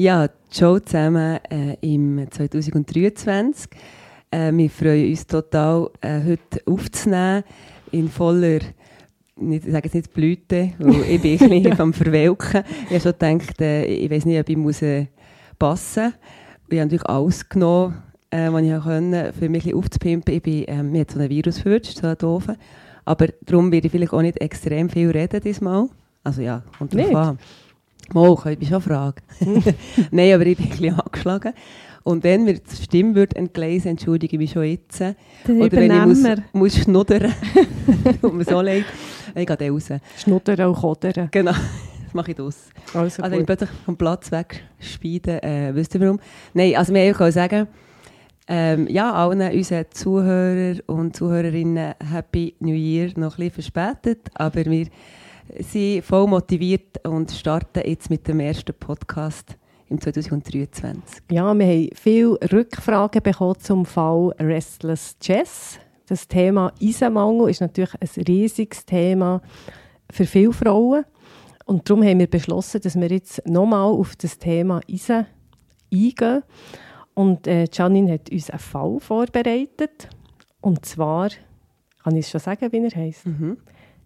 Ja, ciao zusammen äh, im 2023. Äh, wir freuen uns total, äh, heute aufzunehmen in voller, nicht, ich sage jetzt nicht Blüte, weil ich bin ein bisschen am Verwelken. Ich habe schon gedacht, äh, ich weiß nicht, ob ich muss, äh, passen muss. Ich habe natürlich alles genommen, äh, was ich konnte, für mich ein bisschen aufzupimpen. Ich bin, ähm, mir hat so ein Virus verwünscht, so ein doofen. Aber darum werde ich vielleicht auch nicht extrem viel reden diesmal. Also ja, kommt drauf Nicht? an. Mal, ich schon fragen. Nein, aber ich bin ein bisschen angeschlagen. Und wenn mir die Stimme wird entgleisen, entschuldige ich mich schon jetzt. Den Oder wenn ich muss, muss schnuddern, tut mir so leid, ich gehe dann raus. Schnuddern und Kodern. Genau, das mache ich draus. Also, Also ich plötzlich vom Platz weg speide, äh, wisst ihr warum? Nein, also wir können sagen, ähm, ja, allen unseren Zuhörer und Zuhörerinnen Happy New Year noch ein bisschen verspätet, aber wir sind voll motiviert und starten jetzt mit dem ersten Podcast im 2023. Ja, wir haben viele Rückfragen bekommen zum Fall Restless Chess. Das Thema Eisenmangel ist natürlich ein riesiges Thema für viele Frauen. Und darum haben wir beschlossen, dass wir jetzt nochmal auf das Thema Eisen eingehen. Und äh, Janine hat uns einen Fall vorbereitet. Und zwar, kann ich es schon sagen, wie er heisst? Mhm.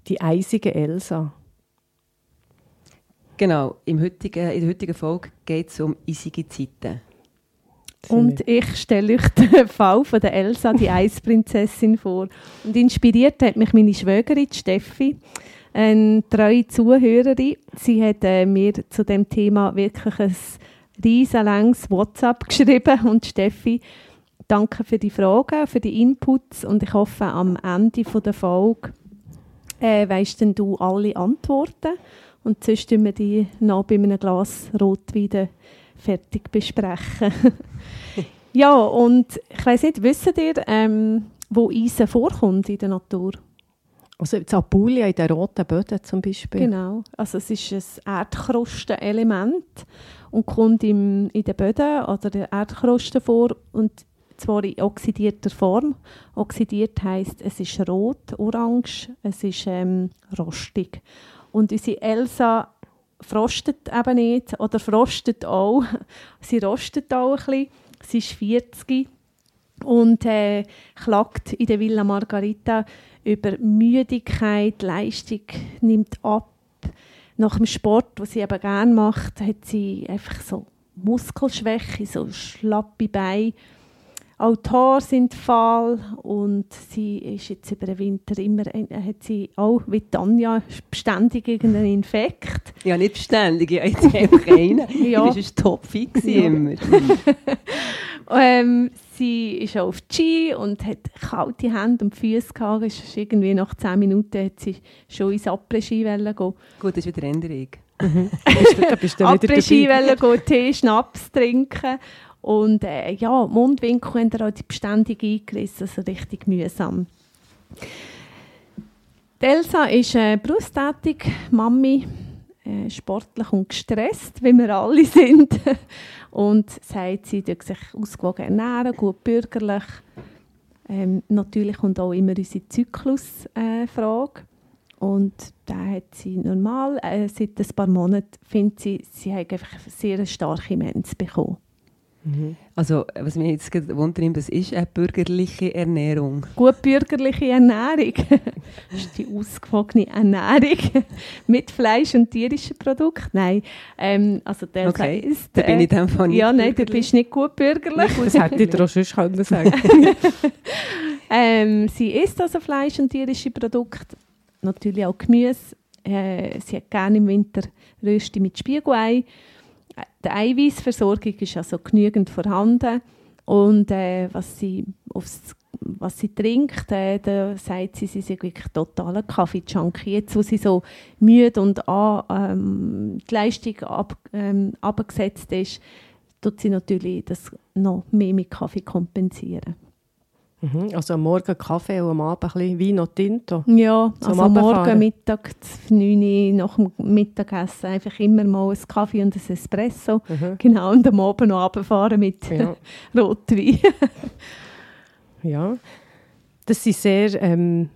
Die eisige Elsa. Genau, im heutigen, in der heutigen Folge geht es um eisige Zeiten. Und ich stelle euch den Fall von der Elsa, die Eisprinzessin, vor. Und inspiriert hat mich meine Schwägerin Steffi, eine treue Zuhörerin. Sie hat äh, mir zu dem Thema wirklich ein riesenlanges WhatsApp geschrieben. Und Steffi, danke für die Fragen, für die Inputs. Und ich hoffe, am Ende von der Folge äh, weisst denn du alle Antworten. Und sonst tun wir die noch bei einem Glas Rotwein fertig besprechen. ja, und ich weiss nicht, wisst ihr, ähm, wo Eisen vorkommt in der Natur? Also in Apulia, in den roten Böden zum Beispiel. Genau. Also es ist ein Erdkrustenelement und kommt im, in den Böden oder der Erdkruste vor und zwar in oxidierter Form. Oxidiert heißt, es ist rot, orange, es ist ähm, rostig. Und unsere Elsa frostet eben nicht oder frostet auch. Sie rostet auch ein bisschen. Sie ist 40 und äh, klagt in der Villa Margarita über Müdigkeit, Leistung nimmt ab. Nach dem Sport, was sie eben gerne macht, hat sie einfach so Muskelschwäche, so schlappe Beine. Haare sind fahl und sie ist jetzt über den Winter immer, äh, hat sie auch wie Tanja beständig irgendeinen Infekt. Ja, nicht beständig, ich habe jetzt einfach einen. Ja. Du bist topfit gewesen Ja. immer. Ähm, sie ist auch auf Ski und hat kalte Hände und Füße gehabt. Ist irgendwie nach 10 Minuten hat sie schon ins Après-Ski gehen. Gut, das ist wieder Änderung. Wieder Après-Ski gehen, Tee, Schnaps trinken. Und äh, ja, Mundwinkel haben auch die beständig eingerissen, also richtig mühsam. Die Elsa ist äh, berufstätig, Mami, äh, sportlich und gestresst, wie wir alle sind. und sagt, sie tut sich ausgewogen ernähren, gut bürgerlich. Ähm, natürlich kommt auch immer unsere Zyklusfrage. Äh, und da hat sie normal, äh, seit ein paar Monaten, findet sie, sie hat einfach sehr starke Mens bekommen. Also, was mich jetzt wundert, das ist eine bürgerliche Ernährung. Gut bürgerliche Ernährung. das ist die ausgewogene Ernährung mit Fleisch und tierischen Produkten. Nein, ähm, also der Okay, ist, da bin ich dem Fall nicht Ja, nein, du bist nicht gut bürgerlich. Das hätte ich dir auch sonst können sagen Ähm, sie isst also Fleisch und tierische Produkte, natürlich auch Gemüse. Äh, sie hat gerne im Winter Rösti mit Spiegelei. Die Eiweißversorgung ist also genügend vorhanden. Und äh, was, sie aufs, was sie trinkt, äh, da sagt sie, sie ist wirklich totaler Kaffee-Junkie. Jetzt, wo sie so müde und an, ähm, die Leistung ab, ähm, abgesetzt ist, tut sie natürlich das noch mehr mit Kaffee kompensieren. Mhm. Also am Morgen Kaffee und am Abend ein bisschen Wein und Tinto. Ja, Zum also am Morgen. Mittag, 9 Uhr, nach dem Mittagessen einfach immer mal ein Kaffee und ein Espresso. Mhm. Genau, und am Abend noch runterfahren mit Ja. Rotwein. ja. Das sind sehr ähm,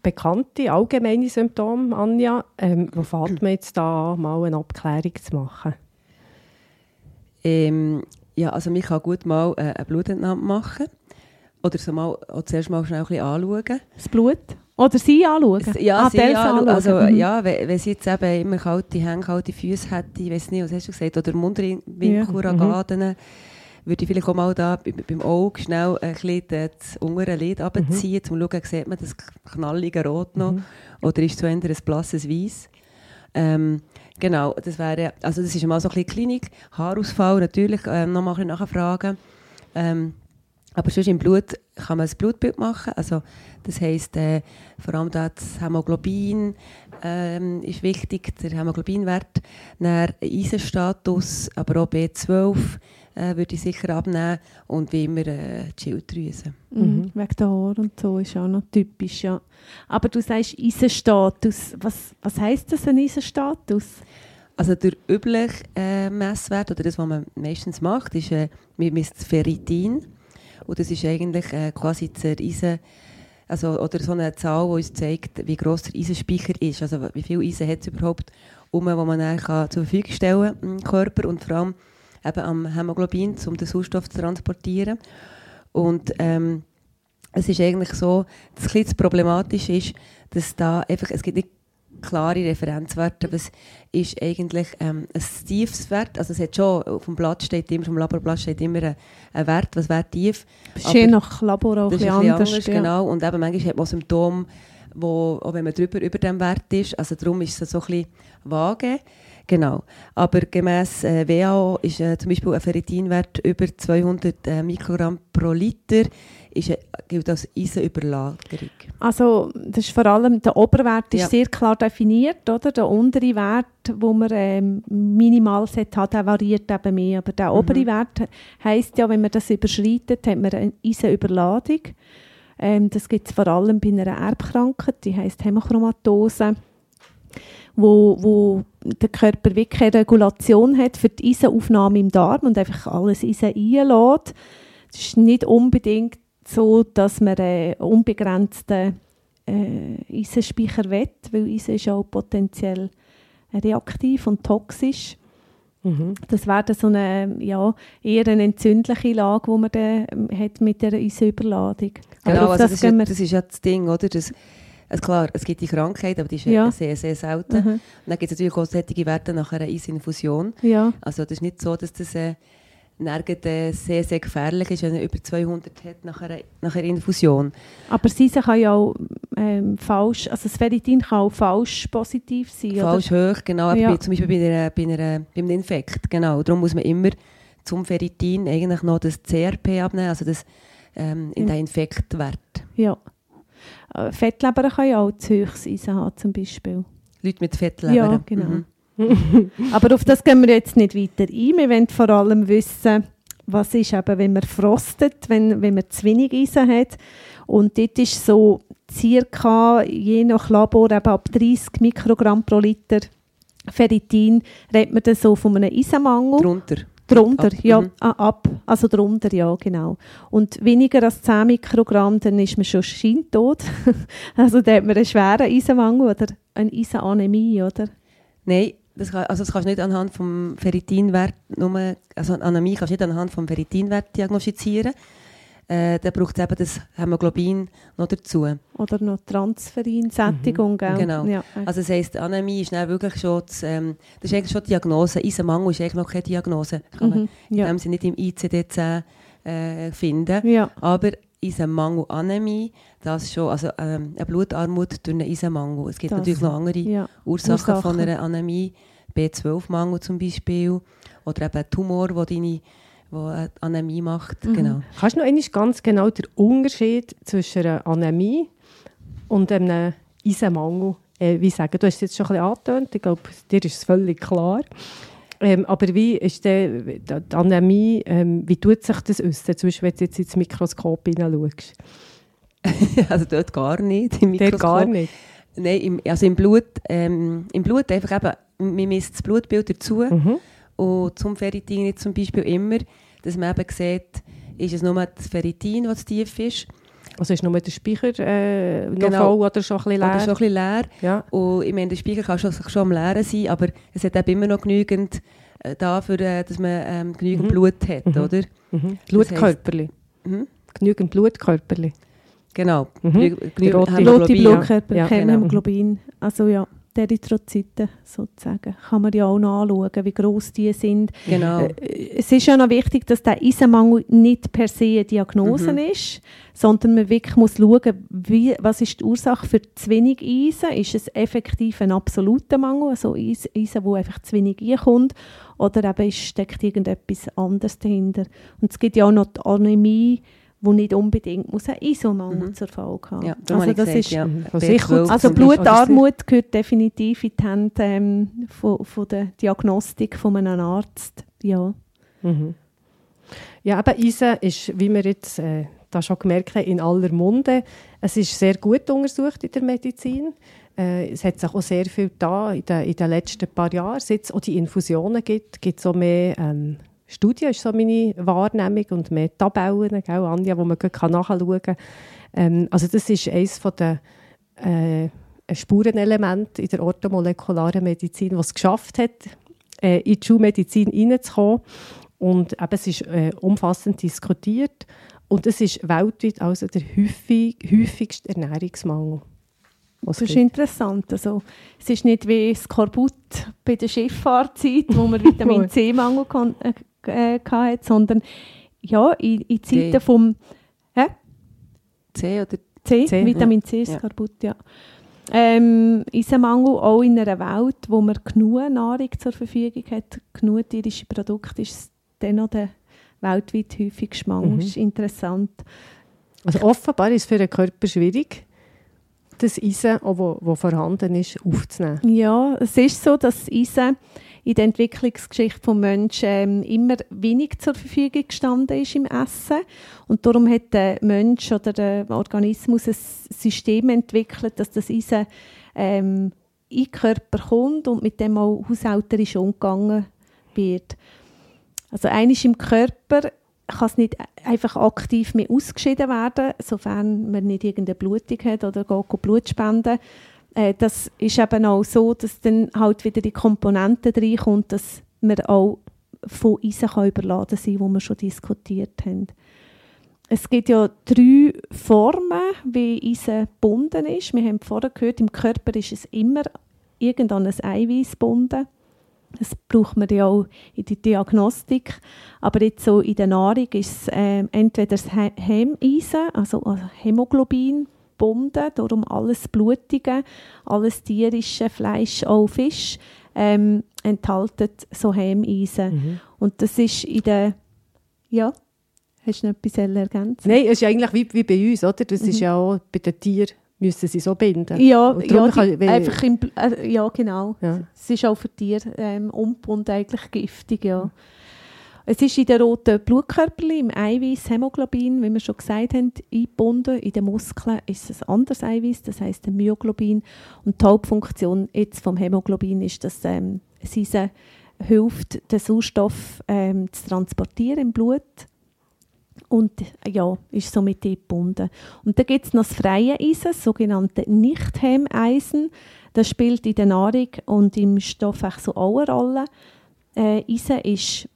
bekannte, allgemeine Symptome, Anja. Ähm, wo fängt man jetzt da mal eine Abklärung zu machen? Ähm, ja, also man kann gut mal äh, eine Blutentnahme machen. Oder so mal, auch zuerst mal schnell ein bisschen anschauen. Das Blut. Oder sie anschauen. Ja, Ah, sie anschauen. Also, Mhm. ja, wenn, wenn sie jetzt eben immer kalte Hände, kalte Füße hätte, ich weiß nicht, was hast du gesagt, oder Mundwinkelragaden, würde ich vielleicht auch mal da bei- beim Auge schnell ein bisschen das untere Lid runterziehen, um zu schauen, sieht man das knallige Rot noch, oder ist es so eher ein blasses Weiß. Ähm, genau, das wäre, also das ist mal so ein bisschen Klinik, Haarausfall natürlich, ähm, noch mal ein bisschen nachfragen. Ähm, aber sonst im Blut kann man ein Blutbild machen. Also, das heisst, äh, vor allem da das Hämoglobin ähm, ist wichtig, der Hämoglobinwert. Dann Eisenstatus, aber auch B12 äh, würde ich sicher abnehmen. Und wie immer äh, die Schilddrüse. Mhm. Wegen der Haare und so ist auch noch typisch, ja. Aber du sagst Eisenstatus. Was, was heisst das, ein Eisenstatus? Also der übliche äh, Messwert, oder das, was man meistens macht, ist, äh, man misst das Ferritin. Und das ist eigentlich äh, quasi der Eisen, also, oder so eine Zahl, die uns zeigt, wie gross der Eisenspeicher ist. Also wie viel Eisen hat es überhaupt, um, wo man dann kann zur Verfügung stellen kann im Körper und vor allem eben am Hämoglobin, um den Sauerstoff zu transportieren. Und ähm, es ist eigentlich so, bisschen das Problematische ist, dass da einfach, es gibt nicht klare Referenzwerte, was ist eigentlich ähm, ein tiefes Wert, also es hat schon, auf dem Blatt steht immer, vom Laborblatt steht immer ein, ein Wert, was wäre tief, Das ist Aber je nach Labor auch ein bisschen anders. anders, ja. genau, und eben manchmal hat man Symptome, wo, auch wenn man drüber über dem Wert ist, also darum ist es so ein bisschen vage, genau, aber gemäss äh, WHO ist äh, zum Beispiel ein Ferritinwert über 200 äh, Mikrogramm pro Liter, ist, gilt als Eisenüberlagerung. Also das ist vor allem, der Oberwert ist Ja. sehr klar definiert, oder? Der untere Wert, wo man ähm, minimal haben, der variiert eben mehr. Aber der Mhm. obere Wert heisst ja, wenn man das überschreitet, hat man eine Eisenüberladung. Ähm, das gibt es vor allem bei einer Erbkrankheit, die heisst Hämochromatose, wo, wo der Körper wirklich eine Regulation hat für die Eisenaufnahme im Darm und einfach alles Eisen einlässt. Es ist nicht unbedingt so, dass man einen unbegrenzten äh, Eisenspeicher will, weil Eisen ist auch potenziell reaktiv und toxisch. Mhm. Das wäre so eine, ja, eher eine entzündliche Lage, die man dann ähm, hat mit dieser Eisenüberladung. Genau, also das, ist ja, das ist ja das Ding, oder? Das, also klar, es gibt die Krankheit, aber die ist. Ja. sehr, sehr selten. Mhm. Und dann gibt es natürlich auch solche Werte nach einer Eisinfusion. Ja, Also das ist nicht so, dass das äh, nirgends, sehr, sehr gefährlich ist, wenn man über 200 hat nach einer, nach einer Infusion. aber Eisen kann ja auch ähm, falsch, also das Ferritin kann auch falsch positiv sein. Falsch hoch, genau. Ja. Bei, zum Beispiel bei, einer, bei, einer, bei einem Infekt, genau. Darum muss man immer zum Ferritin eigentlich noch das CRP abnehmen, also das ähm, in Ja. den Infektwert. Oder? Ja. Äh, Fettleber kann ja auch zu Eisen haben, zum Beispiel. Leute mit Fettleber. Ja, genau. Mhm. Aber auf das gehen wir jetzt nicht weiter ein. Wir wollen vor allem wissen, was ist eben, wenn man frostet, wenn, wenn man zu wenig Eisen hat. Und dort ist so circa, je nach Labor, eben ab 30 Mikrogramm pro Liter Ferritin, redet man dann so von einem Eisenmangel. Drunter. Drunter, Ab, ja, mhm. ah, ab, also drunter, ja, genau. Und weniger als 10 Mikrogramm, dann ist man schon scheintot. also dann hat man einen schweren Eisenmangel oder eine Eisenanämie, oder? Nein, das, kann, also das kannst du nicht anhand vom Ferritinwert, nur, also Anämie kannst du nicht anhand vom Ferritinwert diagnostizieren. Äh, da braucht es eben das Hämoglobin noch dazu. Oder noch Transferin-Sättigung, gell? Genau. Ja, Also das heisst, Anämie ist dann wirklich schon, das, ähm, das ist eigentlich schon die Diagnose. Eisenmangel ist eigentlich noch keine Diagnose. Kann man mhm, ja. in dem Sinne nicht im ICD-10 äh, finden. ja, Aber Eisenmangel, Anämie, das schon, also ähm, eine Blutarmut durch einen Eisenmangel. Es gibt Das, natürlich noch andere ja. Ursachen, Ursachen. von einer Anämie, B12-Mangel zum Beispiel, oder eben ein Tumor, wo deine wo eine Anämie macht. Mhm. Genau. Kannst du noch einmal ganz genau den Unterschied zwischen einer Anämie und einem Eisenmangel äh, wie sagen? Du hast es jetzt schon ein bisschen angetönt, ich glaube, dir ist es völlig klar. Ähm, aber wie ist der, die Anämie, ähm, wie tut sich das äußern, zum Beispiel wenn du jetzt ins Mikroskop hineinschaust? also dort gar nicht, im Dort gar nicht? Nein, im, also im Blut, ähm, im Blut einfach eben, man misst das Blutbild dazu Mhm. und zum Ferritin jetzt zum Beispiel immer, dass man eben sieht, ist es nur das Ferritin, das tief ist, Also ist nur der Speicher äh, noch Genau. voll oder schon ein bisschen leer? oder schon ein bisschen leer. ja. Und ich meine, der Speicher kann schon, schon am Leeren sein, aber es hat eben immer noch genügend äh, dafür, äh, dass man ähm, genügend Mhm. Blut hat, Mhm. oder? Mhm. Blutkörperli. Mhm. Genügend Blutkörperli. Genau. Mhm. Die rote- Rote. Blutkörper, Ja, genau. Also ja, die Erythrozyten sozusagen. Kann man ja auch noch anschauen, wie gross die sind. Genau. Äh, Es ist ja noch wichtig, dass der Eisenmangel nicht per se eine Diagnose Mhm. ist, sondern man wirklich muss schauen, wie, was ist die Ursache für zu wenig Eisen? Ist es effektiv ein absoluter Mangel, also Eis- Eisen, wo einfach zu wenig reinkommt, oder eben steckt irgendetwas anderes dahinter? Und es gibt ja auch noch die Anämie, wo nicht unbedingt muss ein Eisenmangel Mhm. zur Folge haben. Ja, also das gesagt, ist ja. Mhm. Von B12 sich aus- also Beispiel. Blutarmut gehört definitiv in die Hände ähm, von, von der Diagnostik von einem Arzt. Ja. Mhm. Ja, aber Eisen ist, wie wir jetzt äh, da schon gemerkt haben, in aller Munde. Es ist sehr gut untersucht in der Medizin. Äh, es hat sich auch sehr viel da in den, in den letzten paar Jahren. Seit es auch die Infusionen gibt, gibt es auch mehr ähm, Studien, ist so meine Wahrnehmung, und mehr Tabellen, gell, Anja, wo man kann nachschauen kann. Ähm, also das ist eines von den äh, Spurenelemente in der orthomolekularen Medizin, was es geschafft hat, äh, in die Schulmedizin reinzukommen. Und eben, es ist äh, umfassend diskutiert. Und es ist weltweit also der häufig, häufigste Ernährungsmangel. Das ist interessant. Also, es ist nicht wie Skorbut bei der Schifffahrtzeit, wo man Vitamin C-Mangel kon- äh, äh, hatte, sondern ja, in, in Zeiten D. vom C oder C, C, Vitamin C, Ja. Skorbut, ja. Ähm, Eisenmangel auch in einer Welt, wo man genug Nahrung zur Verfügung hat, genug tierische Produkte, ist es dann noch der weltweit häufigste Mangel. Mhm. Das ist interessant. Also offenbar ist es für den Körper schwierig, das Eisen, wo vorhanden ist, aufzunehmen. Ja, es ist so, dass Eisen in der Entwicklungsgeschichte des Menschen ähm, immer wenig zur Verfügung gestanden ist im Essen. Und darum hat der Mensch oder der Organismus ein System entwickelt, dass das Eisen ähm, in den Körper kommt und mit dem auch haushälterisch umgegangen wird. Also eines im Körper kann es nicht einfach aktiv mehr ausgeschieden werden, sofern man nicht irgendeine Blutung hat oder geht Blut spenden. Äh, das ist eben auch so, dass dann halt wieder die Komponente reinkommt, dass man auch von Eisen überladen sein kann, die wir schon diskutiert haben. Es gibt ja drei Formen, wie Eisen gebunden ist. Wir haben vorher gehört, im Körper ist es immer irgendein Eiweiß gebunden. Das braucht man ja auch in der Diagnostik. Aber jetzt so in der Nahrung ist es ähm, entweder das He- Hemeisen, also äh, Hämoglobin, gebunden, darum alles Blutige, alles tierische, Fleisch, auch Fisch, ähm, enthalten so Hemeisen. Mhm. Und das ist in der... Ja, hast du noch etwas ergänzen? Nein, es ist eigentlich wie, wie bei uns, oder? Das ist Mhm. ja auch bei den Tieren, müssen sie so binden. Ja, ja, kann- die, einfach im, äh, ja, genau. Ja. Es ist auch für Tiere ähm, ungebunden eigentlich giftig, ja. Es ist in den roten Blutkörperchen, im Eiweiß, Hämoglobin, wie wir schon gesagt haben, eingebunden. In den Muskeln ist es ein anderes Eiweiß, das heißt Myoglobin. Und die Hauptfunktion jetzt vom Hämoglobin ist, dass ähm, es uns hilft, den Sauerstoff ähm, zu transportieren im Blut. Und äh, ja, ist somit eingebunden. Und dann gibt es noch das freie Eisen, das sogenannte Nicht-Hemeisen. Das spielt in der Nahrung und im Stoffwechsel auch eine Rolle. Äh, Eisen ist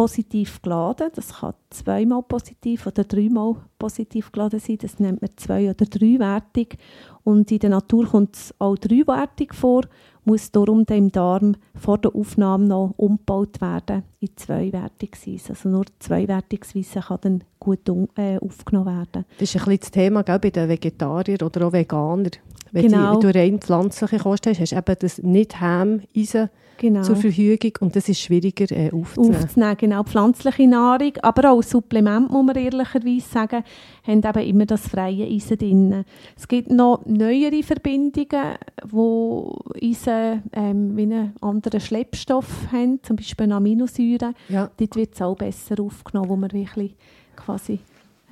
positiv geladen. Das kann zweimal positiv oder dreimal positiv geladen sein. Das nennt man zwei- oder dreiwertig. Und in der Natur kommt es auch dreiwertig vor, muss darum im Darm vor der Aufnahme noch umgebaut werden in zweiwertiges Eisen. Also nur zweiwertiges Eisen kann dann gut äh, aufgenommen werden. Das ist ein bisschen das Thema gell, bei den Vegetariern oder auch Veganern. Wenn, Genau. du rein pflanzliche Kost hast, hast du eben das nicht Heim-Eisen Genau. zur Verfügung und das ist schwieriger äh, aufzunehmen. aufzunehmen. Genau, pflanzliche Nahrung, aber auch Supplemente, muss man ehrlicherweise sagen, haben eben immer das freie Eisen drin. Es gibt noch neuere Verbindungen, wo Eisen ähm, wie einen anderen Schleppstoff haben, zum Beispiel eine Aminosäure, Ja. dort wird es auch besser aufgenommen, wo man wirklich quasi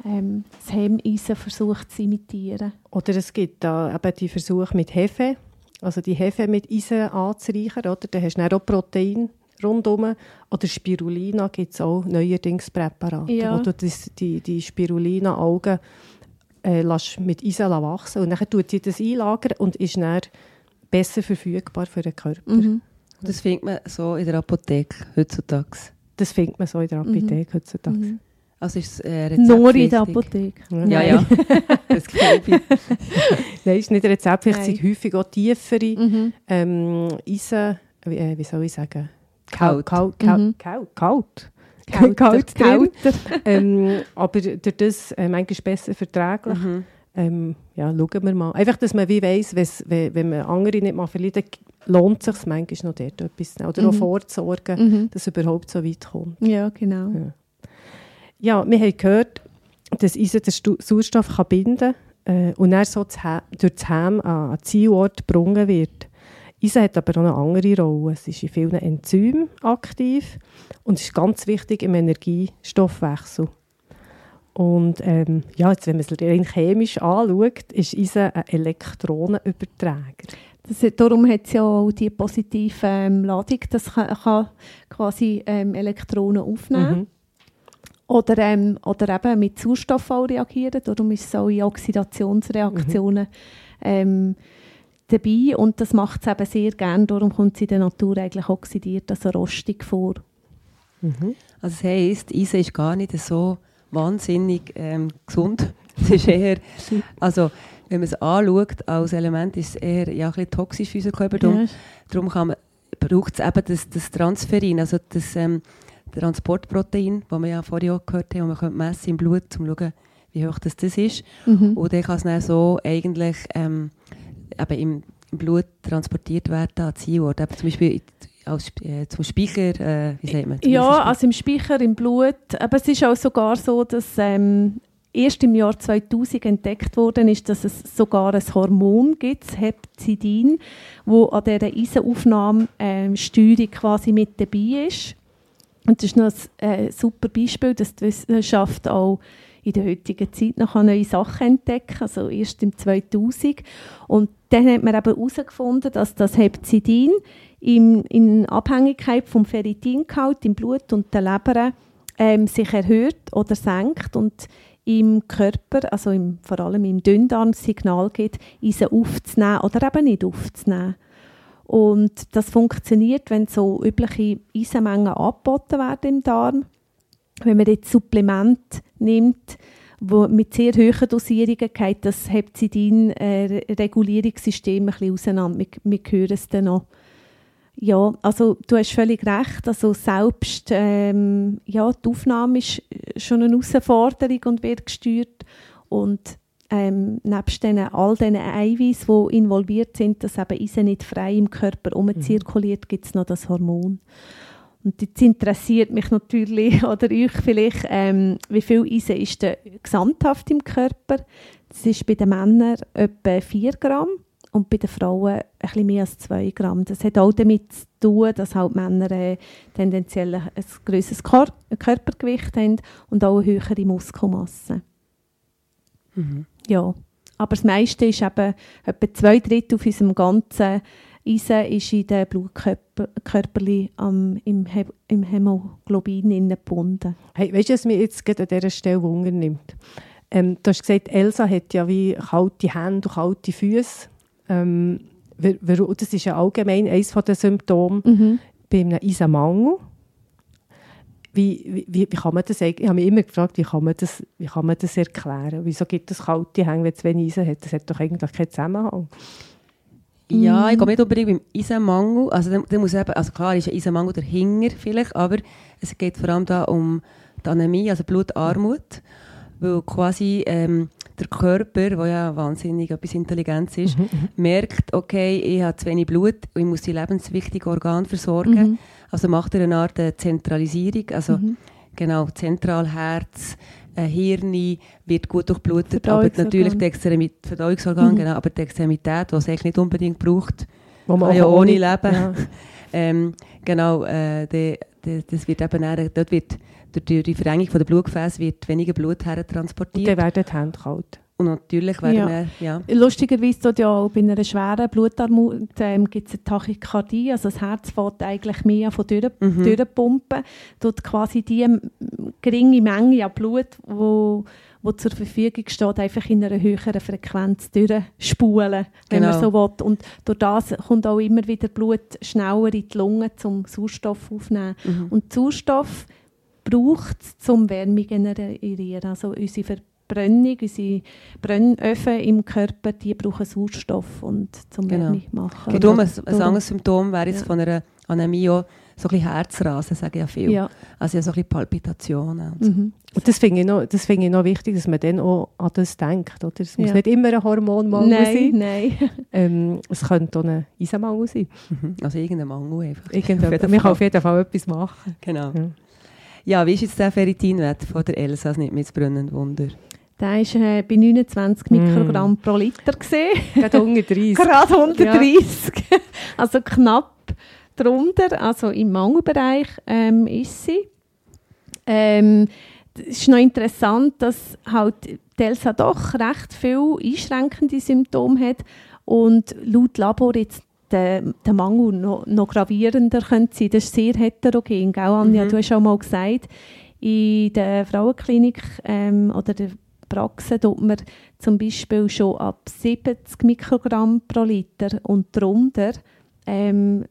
ähm, das Hemmeisen versucht zu imitieren. Oder es gibt da eben die Versuche mit Hefe, also die Hefe mit Eisen anzureichern, oder? Dann hast du dann auch Protein rundherum. Oder Spirulina gibt es auch neuerdings Präparate, Ja. wo du das, die, die Spirulina-Algen äh, mit Eisen wachsen und dann tut sie das einlagern und ist dann besser verfügbar für den Körper. Mhm. Das findet man so in der Apotheke heutzutage. Das findet man so in der Apotheke heutzutage. Mhm. Also ist es äh, Nur in der? Apotheke. Ja, ja. das glaube ich. Nein, ist nicht rezeptpflichtig, es Nein. sind häufig auch tiefere Mhm. ähm, Eisen, wie, äh, wie soll ich sagen? Kalt. Kalt. Kalt. Mhm. Kalt. Kalt. Kälter, Kalt drin. kälter. ähm, aber durch das äh, manchmal besser verträglich. Mhm. Ähm, ja, schauen wir mal. Einfach, dass man wie weiss, wenn, wenn man andere nicht mal verliert, lohnt es sich manchmal noch dort etwas zu nehmen. Oder auch Mhm. vorzusorgen, Mhm. dass es überhaupt so weit kommt. Ja, genau. Ja. Ja, wir haben gehört, dass Eisen den Sauerstoff kann binden kann äh, und dann so durch das Heim an an Zielort gebrungen wird. Eisen hat aber auch eine andere Rolle. Es ist in vielen Enzymen aktiv und ist ganz wichtig im Energiestoffwechsel. Und ähm, ja, jetzt, wenn man es rein chemisch anschaut, ist Eisen ein Elektronenüberträger. Das, darum hat es ja auch die positive ähm, Ladung, das kann, kann quasi ähm, Elektronen aufnehmen. Mhm. Oder, ähm, oder eben mit Sauerstoff auch reagieren. Darum ist es auch in Oxidationsreaktionen ähm, dabei. Und das macht es eben sehr gerne. Darum kommt es in der Natur eigentlich oxidiert, also rostig vor. Mhm. Also das heisst, Eisen ist gar nicht so wahnsinnig ähm, gesund. Es ist eher, also wenn man es anschaut als Element, ist es eher ja, ein bisschen toxisch für unseren Körper. Darum, Ja. darum braucht es eben das, das Transferin, also das ähm, Transportprotein, das wir ja vorhin auch gehört haben, das man könnte messen im Blut, um zu schauen, wie hoch das, das ist. Mhm. Und dann kann es dann so eigentlich ähm, eben im, Blut transportiert werden an Zielort. Eben zum Beispiel als, äh, zum Speicher, äh, wie sagt man? zum Ja, also im Speicher, im Blut. Aber es ist auch sogar so, dass ähm, erst im Jahr 2000 entdeckt worden ist, dass es sogar ein Hormon gibt, das Hepzidin, wo an dieser Eisenaufnahme ähm, Steuerung quasi mit dabei ist. Und das ist noch ein äh, super Beispiel, dass die Wissenschaft auch in der heutigen Zeit noch neue Sachen entdecken also erst im 2000. Und dann hat man eben herausgefunden, dass das Hepzidin in, in Abhängigkeit vom Ferritiнгehalt im Blut und der Leber ähm, sich erhöht oder senkt und im Körper, also im, vor allem im Dünndarm, Signal gibt, Eisen aufzunehmen oder eben nicht aufzunehmen. Und das funktioniert, wenn so übliche Eisenmengen angeboten werden im Darm. Wenn man jetzt Supplement nimmt, wo mit sehr hohen Dosierungen geht das Hepzidin-Regulierungssystem ein bisschen auseinander. Wir, wir hören es dann noch. Ja, also du hast völlig recht. Also selbst ähm, ja, die Aufnahme ist schon eine Herausforderung und wird gesteuert. Und ähm, nebst den, all diesen Eiweißen, die involviert sind, dass eben Eisen nicht frei im Körper umzirkuliert, gibt es noch das Hormon. Und jetzt interessiert mich natürlich, oder euch vielleicht, ähm, wie viel Eisen ist denn gesamthaft im Körper? Das ist bei den Männern etwa 4 Gramm und bei den Frauen ein bisschen mehr als 2 Gramm. Das hat auch damit zu tun, dass halt Männer äh, tendenziell ein grösseres Körpergewicht haben und auch eine höhere Muskelmasse. Mhm. Ja, aber das meiste ist eben, etwa zwei Drittel auf unserem ganzen Eisen ist in den Blutkörperchen am, im, He im Hämoglobin gebunden. Hey, weißt du, was mich jetzt gerade an dieser Stelle Wunder nimmt? Ähm, du hast gesagt, Elsa hat ja wie kalte Hände und kalte Füße. Ähm, das ist ja allgemein eines der Symptome Mhm. bei einem Eisenmangel. Wie, wie, wie kann man das eigentlich, ich habe mich immer gefragt, wie kann man das, wie kann man das erklären? Wieso gibt es kalte Hände, wenn es wenig Eisen hat? Das hat doch eigentlich keinen Zusammenhang. Ja, ich gehe nicht unbedingt beim Eisenmangel. Also, da, da muss eben, also klar ist ein Eisenmangel dahinter vielleicht, aber es geht vor allem da um die Anämie, also Blutarmut, weil quasi ähm, der Körper, der ja wahnsinnig etwas Intelligenz ist, merkt, okay, ich habe zu wenig Blut und ich muss die lebenswichtigen Organe versorgen. Mhm. Also macht er eine Art äh, Zentralisierung, also Mhm. genau, Zentralherz, äh, Hirn wird gut durchblutet, aber natürlich die Extremit Verdauungsorgan, Mhm. genau, aber die Extremität, die es eigentlich nicht unbedingt braucht, Wo man kann ja auch ohne leben. Ja. Ähm, genau, äh, die, die, das wird eben dann, dort wird durch die, Verengung von der Blutgefäße wird weniger Blut Und hertransportiert. dann werden die Hände kalt. Und natürlich werden Ja. wir, ja. Lustigerweise tut ja auch bei einer schweren Blutarmut ähm, gibt es eine Tachykardie, also das Herz fährt eigentlich mehr von durch, Mhm. durchpumpen, tut quasi die ähm, geringe Menge an Blut, wo, wo zur Verfügung steht, einfach in einer höheren Frequenz durchspulen, wenn man Genau. so will. Und durch das kommt auch immer wieder Blut schneller in die Lunge, um Sauerstoff aufzunehmen. Mhm. Und Sauerstoff braucht es, zum Wärme zu generieren. Also unsere Verbrennung, unsere Brennöfen im Körper, die brauchen Sauerstoff und zum Genau. Wärme machen. Darum ein, ein anderes Symptom wäre jetzt Ja. von einer Anämie auch so ein bisschen Herzrasen, sagen ja viele. Ja. Also ja, so ein bisschen Palpitationen. Und so. Mhm. Und das finde ich, noch- das finde ich noch wichtig, dass man dann auch an das denkt. Oder? Es muss Ja. nicht immer ein Hormonmangel Nein, sein. nein. Ähm, es könnte auch ein Eisenmangel sein. Mhm. Also irgendein Mangel einfach. Irgendetwas. jeden Man kann auf jeden Fall etwas machen. Genau. Ja. Ja, wie ist jetzt der Ferritinwert von der Elsa, das nicht mit brennend Wunder? Der war äh, bei 29 Mm. Mikrogramm pro Liter. Gewesen. Gerade unter 30. Gerade 130. Also knapp drunter, also im Mangelbereich ähm, ist sie. Ähm, es ist noch interessant, dass halt die Elsa doch recht viele einschränkende Symptome hat und laut Labor jetzt der, der Mangel noch, noch gravierender könnte sein. Das ist sehr heterogen, gell, Anja? Mhm. Du hast schon mal gesagt, in der Frauenklinik ähm, oder der Praxis tut man zum Beispiel schon ab 70 Mikrogramm pro Liter und darunter ähm,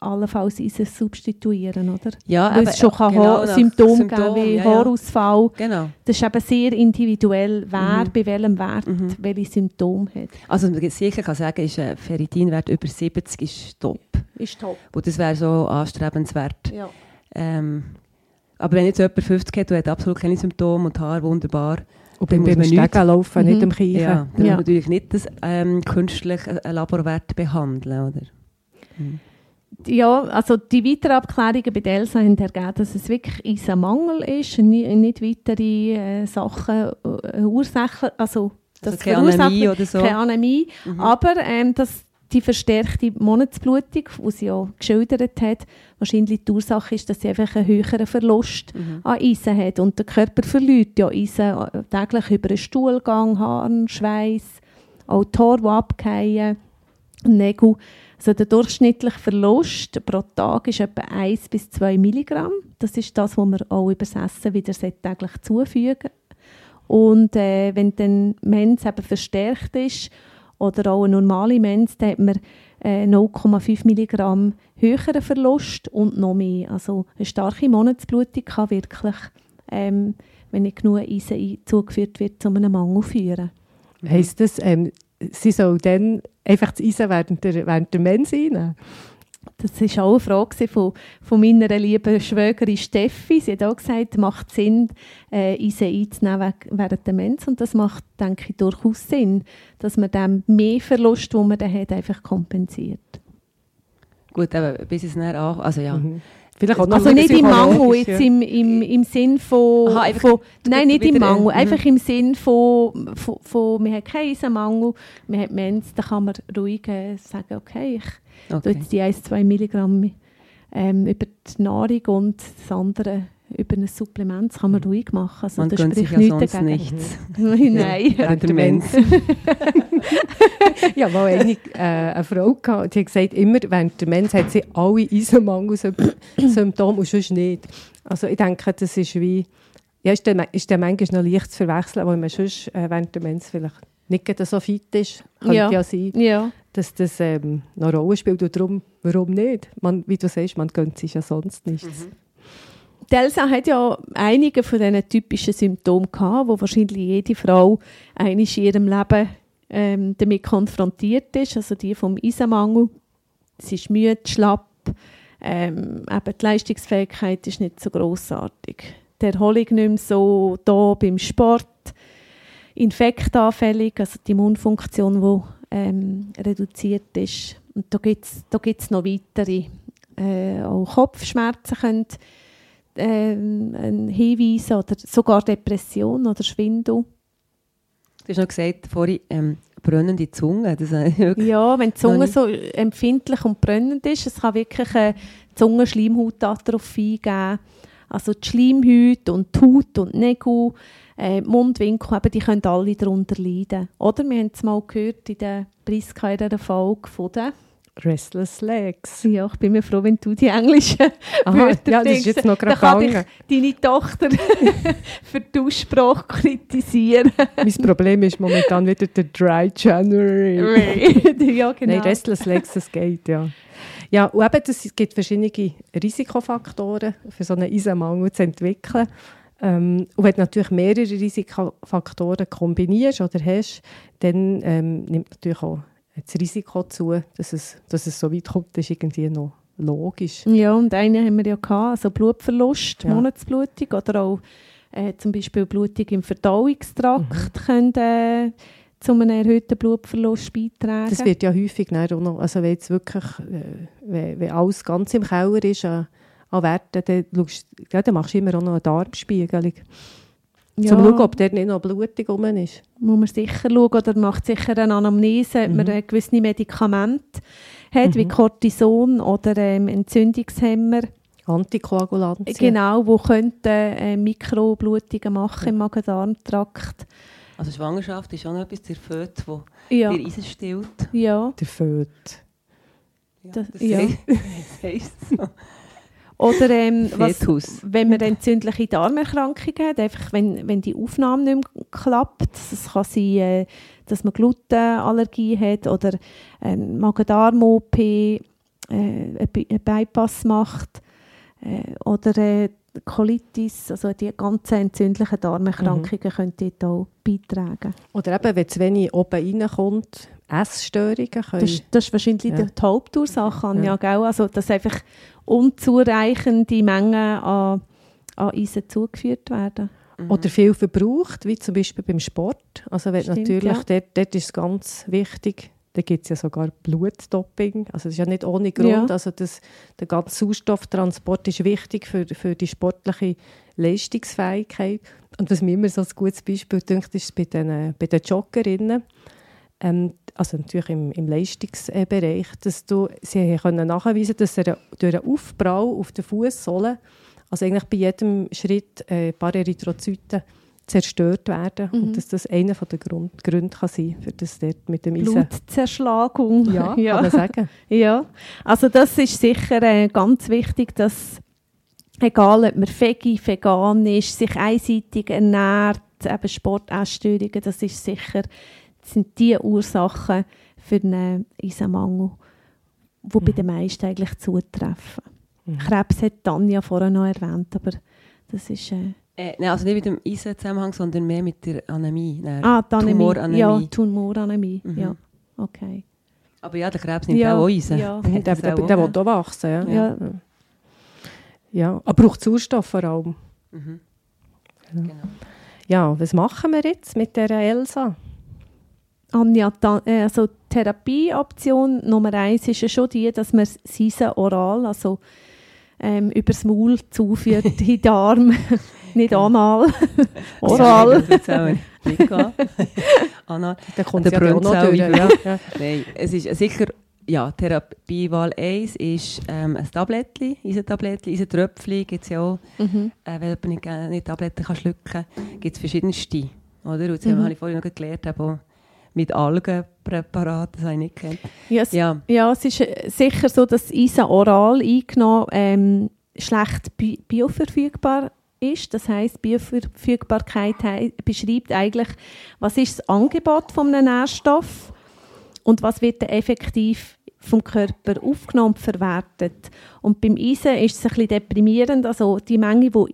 allenfalls Eisen substituieren, oder? Ja, Weil es schon kann genau, Symptome Symptom, geben wie ja, ja. Haarausfall. Genau. Das ist eben sehr individuell, wer Mhm. bei welchem Wert Mhm. welche Symptome hat. Also man sicher kann sagen, ist ein Ferritinwert über 70 ist top. Ist top. Und das wäre so anstrebenswert. Ja. Ähm, aber wenn jetzt jemand 50 hat und hat absolut keine Symptome und Haar wunderbar, Und beim, beim man Stegen laufen, nicht Mhm. am Kiechen. ja, dann Ja. muss man natürlich nicht das, ähm, künstlich einen Laborwert behandeln, oder? Mhm. Ja, also die weiteren Abklärungen bei der Elsa haben ergeben, dass es wirklich Eisenmangel ist, nie- nicht weitere äh, Sachen, äh, Ursachen, also das Also keine Anämie oder so? keine Anämie, Mhm. aber ähm, dass die verstärkte Monatsblutung, die sie ja geschildert hat, wahrscheinlich die Ursache ist, dass sie einfach einen höheren Verlust Mhm. an Eisen hat. Und der Körper verliert ja Eisen äh, täglich über den Stuhlgang, Haaren, Schweiß, auch die Haare, die abfallen, Nägel. Also der durchschnittliche Verlust pro Tag ist etwa 1 bis 2 Milligramm. Das ist das, was man auch übersessen wieder täglich zufügen Und äh, wenn dann Mens eben verstärkt ist oder auch eine normale Mens, dann hat man äh, 0,5 Milligramm höheren Verlust und noch mehr. Also eine starke Monatsblutung kann wirklich, ähm, wenn nicht genug Eisen ein- zugeführt wird, zu einem Mangel führen. Heisst das, ähm, sie soll dann einfach das Eisen während der, während der Mens reinnehmen? Das war auch eine Frage von, von meiner lieben Schwägerin Steffi. Sie hat auch gesagt, es macht Sinn, äh, Eisen einzunehmen während der Mens. Und das macht, denke ich, durchaus Sinn, dass man den Mehrverlust, den man dann hat, einfach kompensiert. Gut, aber bis es näher an... Also ja. Mhm. Vielleicht auch noch Also nicht im Mangel, jetzt im, im, im Sinn von... Aha, von nein, nicht im äh, Mangel. mhm. Einfach im Sinn von, von, von man hat keinen Eisenmangel, man hat Mens, dann kann man ruhig äh, sagen, okay, ich tue Okay. jetzt die 1-2 Milligramm ähm, über die Nahrung und das andere über ein Supplement. Kann man ruhig machen. Also, Man da gönnt sich ja nichts sonst dagegen. nichts. Nein. Der Mens. Ja, mal eine, äh, eine Frau gehabt, die hat gesagt, immer während der Mens hat sie alle Eisenmangel-Symptome und sonst nicht. Also ich denke, das ist wie, ja, ist dann, ist dann manchmal noch leicht zu verwechseln, weil man sonst äh, während der Mens vielleicht nicht so fit ist. Könnte ja, Ja. sein, Ja. dass das ähm, noch eine Rolle spielt und darum, warum nicht? Man, wie du sagst, man gönnt sich ja sonst nichts. Die Elsa hat ja einige von diesen typischen Symptomen gehabt, wo wahrscheinlich jede Frau in ihrem Leben ähm, damit konfrontiert ist. Also die vom Eisenmangel. Sie ist müde, schlapp. Ähm, die Leistungsfähigkeit ist nicht so großartig. Die Erholung nicht mehr so da beim Sport. Infektanfällig, also die Immunfunktion, die ähm, reduziert ist. Und da gibt es da gibt's noch weitere. Äh, auch Kopfschmerzen können ähm, ein Hinweis oder sogar Depression oder Schwindel. Du hast noch gesagt, vorhin, ähm, brennende Zunge. Das ja, wenn die Zunge so empfindlich und brennend ist, es kann wirklich eine Zungenschleimhautatrophie geben. Also die Schleimhäute und die Haut und die Nägel, äh, Mundwinkel, eben, die können alle darunter leiden. Oder wir haben es mal gehört in der Priska in der Folge von den Restless Legs. Ja, ich bin mir froh, wenn du die englischen Aha, Wörter Ja, das ist jetzt noch gerade gegangen. deine Tochter für die Aussprache kritisieren. mein Problem ist momentan wieder der Dry January. ja, genau. Nein, Restless Legs, das geht, ja. Ja, und eben, es gibt verschiedene Risikofaktoren für so einen Eisenmangel zu entwickeln. Ähm, und wenn du natürlich mehrere Risikofaktoren kombinierst oder hast, dann ähm, nimmt natürlich auch das Risiko zu, dass es, dass es so weit kommt, ist irgendwie noch logisch. Ja, und einen haben wir ja gehabt, also Blutverlust, ja. Monatsblutung oder auch äh, zum Beispiel Blutung im Verdauungstrakt mhm. können äh, zu einem erhöhten Blutverlust beitragen. Das wird ja häufig noch, also wenn jetzt wirklich, äh, wenn, wenn, alles ganz im Keller ist äh, an Werten, dann, schaust, ja, dann machst du immer auch noch eine Darmspiegelung. Ja. Zum schauen, ob dort nicht noch Blutung rum ist. Muss man sicher schauen oder macht sicher eine Anamnese, mhm. ob man gewisse Medikamente hat, mhm. wie Cortison oder ähm, Entzündungshemmer. Antikoagulanten. Genau, wo könnten äh, Mikroblutungen machen ja. im Magen-Darm-Trakt. Also Schwangerschaft ist auch noch etwas, der Föt, wo ja. dir Eisen stillt. Ja. Der Föt. Ja, das, das ja. heisst so. Oder ähm, was, wenn man entzündliche Darmerkrankungen hat, einfach wenn, wenn die Aufnahme nicht mehr klappt. Es kann sein, äh, dass man Glutenallergie hat oder ein Magen-Darm-OP, äh, einen Bypass macht äh, oder äh, Colitis, also die ganzen entzündlichen Darmerkrankungen mhm. können dort auch beitragen. Oder eben, wenn zu wenig oben reinkommt, Essstörungen können... Das, das ist wahrscheinlich ja. die Hauptursache, ja. ja gell? Also, dass einfach unzureichende Mengen an, an Eisen zugeführt werden. Mhm. Oder viel verbraucht, wie zum Beispiel beim Sport. Also Stimmt, natürlich, ja. dort, dort ist es ganz wichtig, da gibt es ja sogar Blutstopping. Also das ist ja nicht ohne Grund. Ja. Also das, der ganze Sauerstofftransport ist wichtig für, für die sportliche Leistungsfähigkeit. Und was mir immer so ein gutes Beispiel denkt, ist bei den, bei den Joggerinnen. Ähm, also natürlich im, im Leistungsbereich, dass du, sie können nachweisen dass er durch einen Aufprall auf der Fußsohle, also eigentlich bei jedem Schritt äh, ein paar Erythrozyten zerstört werden mhm. und dass das einer der Grund, Gründe kann sein für das dort mit dem Eisen. Blutzerschlagung. Ja, ja, kann man sagen. ja, also das ist sicher äh, ganz wichtig, dass egal ob man vegi, vegan ist, sich einseitig ernährt, eben Sportessstörungen, das ist sicher sind die Ursachen für einen Eisenmangel, die mhm. bei den meisten eigentlich zutreffen. Mhm. Krebs hat Tanja vorher noch erwähnt, aber das ist... Äh, äh, nein, also nicht mit dem Eisenzusammenhang, sondern mehr mit der Anämie. Nein, ah, die Anämie. Tumoranämie. Ja, Tumoranämie, mhm. ja. Okay. Aber ja, der Krebs nimmt ja, auch Eisen. Ja. Der, der, der, der will auch wachsen, ja. ja. ja. ja. aber braucht Sauerstoff vor allem. Mhm. Ja. Genau. ja, was machen wir jetzt mit der Elsa? Anja, äh, also Therapieoption Nummer eins ist ja schon die, dass man Sisa oral, also ähm, übers Maul zuführt, in den Darm, nicht anal, oral. anal. Da kommt der ja auch noch durch. Ja. Nein, es ist sicher, ja, Therapiewahl 1 ist ähm, ein Tablettchen, Eisentablettchen, Eisentröpfchen gibt es ja auch. Mhm. Äh, wenn jemand nicht, nicht Tabletten kann schlucken kann, gibt es verschiedenste. Oder? Und jetzt mhm. habe ich vorhin noch gelernt, aber mit Algenpräparaten, das habe ich nicht kennt. Ja, es, ja. ja, es ist äh, sicher so, dass Isa oral eingenommen ähm, schlecht bi bioverfügbar ist. Das heißt, Bioverfügbarkeit beschreibt eigentlich, was ist das Angebot von einem Nährstoff und was wird effektiv vom Körper aufgenommen und verwertet. Und beim Eisen ist es ein bisschen deprimierend. Also die Menge von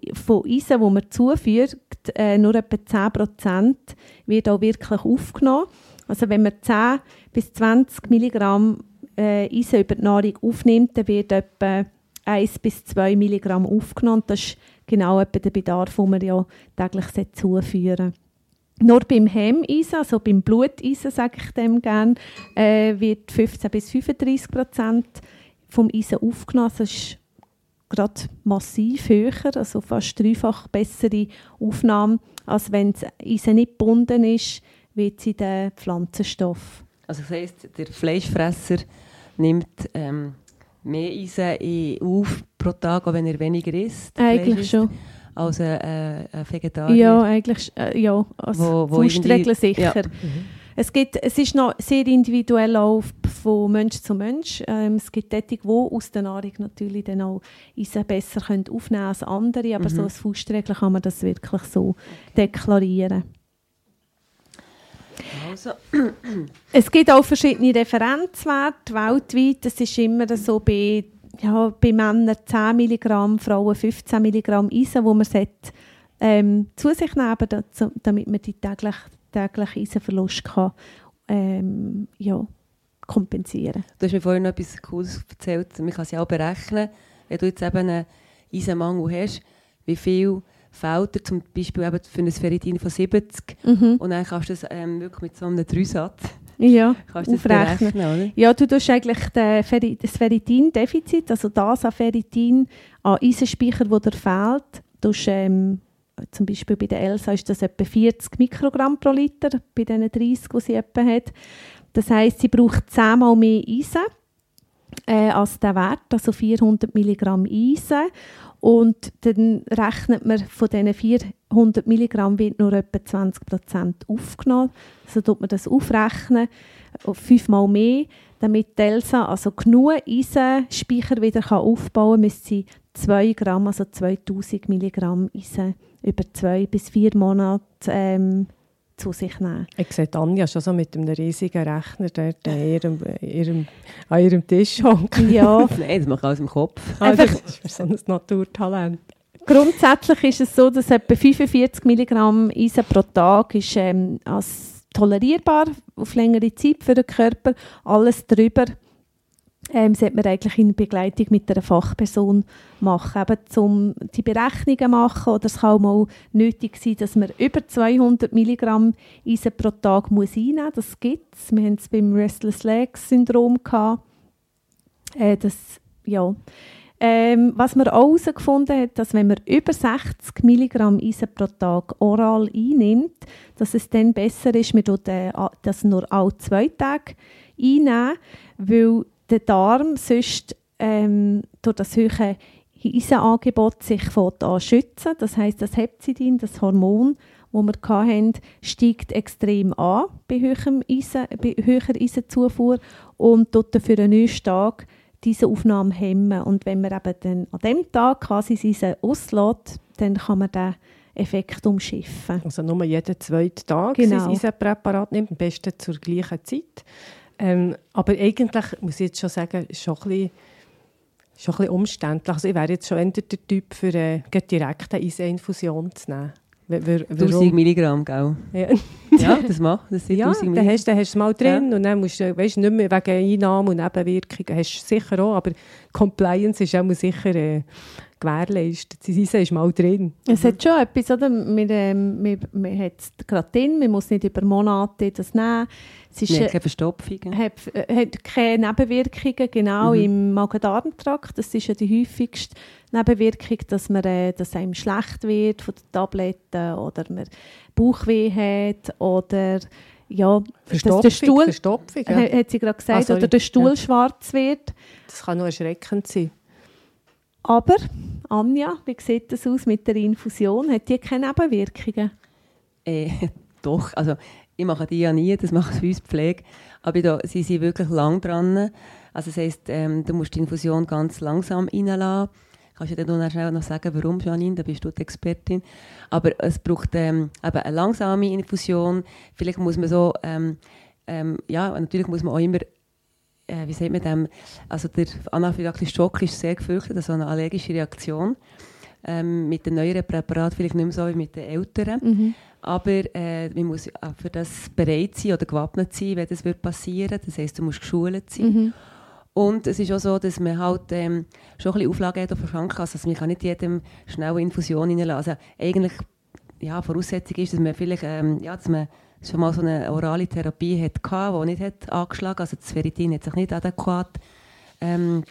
Eisen, die man zuführt, äh, nur etwa 10% wird auch wirklich aufgenommen. Also wenn man 10 bis 20 Milligramm äh, Eisen über die Nahrung aufnimmt, dann wird etwa 1 bis 2 Milligramm aufgenommen. Das ist genau etwa der Bedarf, den man ja täglich zuführen nur beim Hemeisen, also beim Bluteisen, sage ich dem gerne, äh, wird 15 bis 35 Prozent vom Eisen aufgenommen. Das ist gerade massiv höher, also fast dreifach bessere Aufnahme, als wenn das Eisen nicht gebunden ist wie jetzt in den Pflanzenstoffen. Also das heisst, der Fleischfresser nimmt ähm, mehr Eisen auf pro Tag, auch wenn er weniger isst. Eigentlich isst, schon. Als ein, äh, ein Vegetarier. Ja, eigentlich äh, ja. Also Wo- wo Faustregel sicher. ja. Es, gibt, es ist noch sehr individuell auch von Mensch zu Mensch. Ähm, es gibt solche, die aus der Nahrung natürlich dann auch Eisen besser können aufnehmen als andere, aber Mhm. so als Faustregel kann man das wirklich so deklarieren. Also, Es gibt auch verschiedene Referenzwerte weltweit. Das ist immer so bei, ja, bei Männern 10 Milligramm, Frauen 15 Milligramm Eisen, wo man sollte, ähm, zu sich nehmen dazu, damit man die täglich, täglichen Eisenverlust kann, ähm, ja, kompensieren du hast mir vorhin noch etwas Cooles erzählt. Man kann es ja auch berechnen, wenn du jetzt eben einen Eisenmangel hast, wie viel fehlt dir zum Beispiel eben für ein Ferritin von 70 mhm. und dann kannst du das ähm, wirklich mit so einem Dreisatz Ja, kannst du das aufrechnen. berechnen? Ja, du tust eigentlich Ferri das Ferritin-Defizit, also das an Ferritin, an Eisenspeicher, das dir fehlt, tust, ähm, zum Beispiel bei der Elsa ist das etwa 40 Mikrogramm pro Liter, bei diesen 30, die sie etwa hat. Das heisst, sie braucht zehnmal mehr Eisen äh, als der Wert, also 400 Milligramm Eisen. Und dann rechnet man, von diesen 400 Milligramm wird nur etwa 20 Prozent aufgenommen. Also tut man das aufrechnen, auf fünfmal mehr. Damit die Elsa also genug Eisenspeicher wieder aufbauen kann, müsste sie 2 Gramm, also 2000 Milligramm Eisen über zwei bis vier Monate ähm, zu sich nehmen. Ich sehe Anja schon so mit einem riesigen Rechner dort an ihrem, ihrem, an ihrem Tisch hocken. Ja, Nein, das macht alles im Kopf. Ah, Einfach- das ist für so ein Naturtalent. Grundsätzlich ist es so, dass etwa 45 Milligramm Eisen pro Tag ist, ähm, als tolerierbar auf längere Zeit für den Körper. Alles darüber ähm, sollte man eigentlich in Begleitung mit einer Fachperson machen, eben um die Berechnungen machen. Oder es kann auch mal nötig sein, dass man über 200 Milligramm Eisen pro Tag muss einnehmen muss. Das gibt es. Wir haben es beim Restless Legs Syndrom gehabt. Äh, das, ja. Ähm, was man auch herausgefunden hat, dass wenn man über 60 Milligramm Eisen pro Tag oral einnimmt, dass es dann besser ist, man äh, das nur alle zwei Tage einnehmen, weil der Darm sonst ähm, durch das hohe Eisenangebot sich an schützen. Das heißt, das Hepzidin, das Hormon, das wir hatten, steigt extrem an bei, höherem Eisen, bei höherer Eisenzufuhr und tut dann für einen nächsten Tag diese Aufnahme hemmen. Und wenn man eben dann an dem Tag quasi Eisen auslässt, dann kann man den Effekt umschiffen. Also nur jeden zweiten Tag Genau. sein Eisenpräparat nimmt, am besten zur gleichen Zeit. Ähm, aber eigentlich, muss ich jetzt schon sagen, ist schon ein bisschen, schon ein bisschen umständlich. Also ich wäre jetzt schon eher der Typ für äh, gleich direkt eine Eiseninfusion zu nehmen. Wa- 1000 warum? Milligramm, gell? Ja, Ja, das macht. Das sind ja 1000 dann hast, dann hast du es mal drin und dann musst du, weißt, nicht mehr wegen Einnahmen und Nebenwirkungen, hast du sicher auch, aber Compliance ist auch sicher äh, gewährleistet. Das Eisen ist mal drin. Es hat schon etwas, oder? Man, ähm, man, man hat es gerade drin, man muss nicht über Monate das nehmen. Es ist, Nee, äh, keine Verstopfung. hat, äh, hat keine Nebenwirkungen, genau Mhm. im Magen-Darm-Trakt. Das ist ja die häufigste Nebenwirkung, dass, man, äh, dass einem schlecht wird von den Tabletten oder man Bauchweh hat oder ja, dass Verstopfung, der Stuhl, Verstopfung ja. ha- hat sie gerade gesagt, Ah, oder der Stuhl Ja. schwarz wird. Das kann nur erschreckend sein. Aber, Anja, wie sieht das aus mit der Infusion? Hat die keine Nebenwirkungen? Äh, doch, also ich mache die ja nie, das macht für uns Pflege. Aber da, sie sind wirklich lang dran. Also das heisst, ähm, du musst die Infusion ganz langsam reinlassen. Kannst du dir dann schnell noch sagen, warum, Janine? Da bist du die Expertin. Aber es braucht ähm, eben eine langsame Infusion. Vielleicht muss man so, ähm, ähm, ja, natürlich muss man auch immer, äh, wie sagt man dem, also der anaphylaktische Schock ist sehr gefürchtet, also eine allergische Reaktion. Ähm, mit den neueren Präparaten vielleicht nicht mehr so wie mit den älteren. Mhm. Aber äh, man muss auch für das bereit sein oder gewappnet sein, wenn das wird passieren Das heisst, du musst geschult sein. Mhm. Und es ist auch so, dass man halt ähm, schon ein bisschen Auflagen hat auf der Krankenkasse. Also man kann nicht jedem schnell eine Infusion reinlassen. Also eigentlich, ja, Voraussetzung ist, dass man vielleicht, ähm, ja, dass man schon mal so eine orale Therapie hat gehabt, die nicht hat angeschlagen Also das Ferritin hat sich nicht adäquat ähm,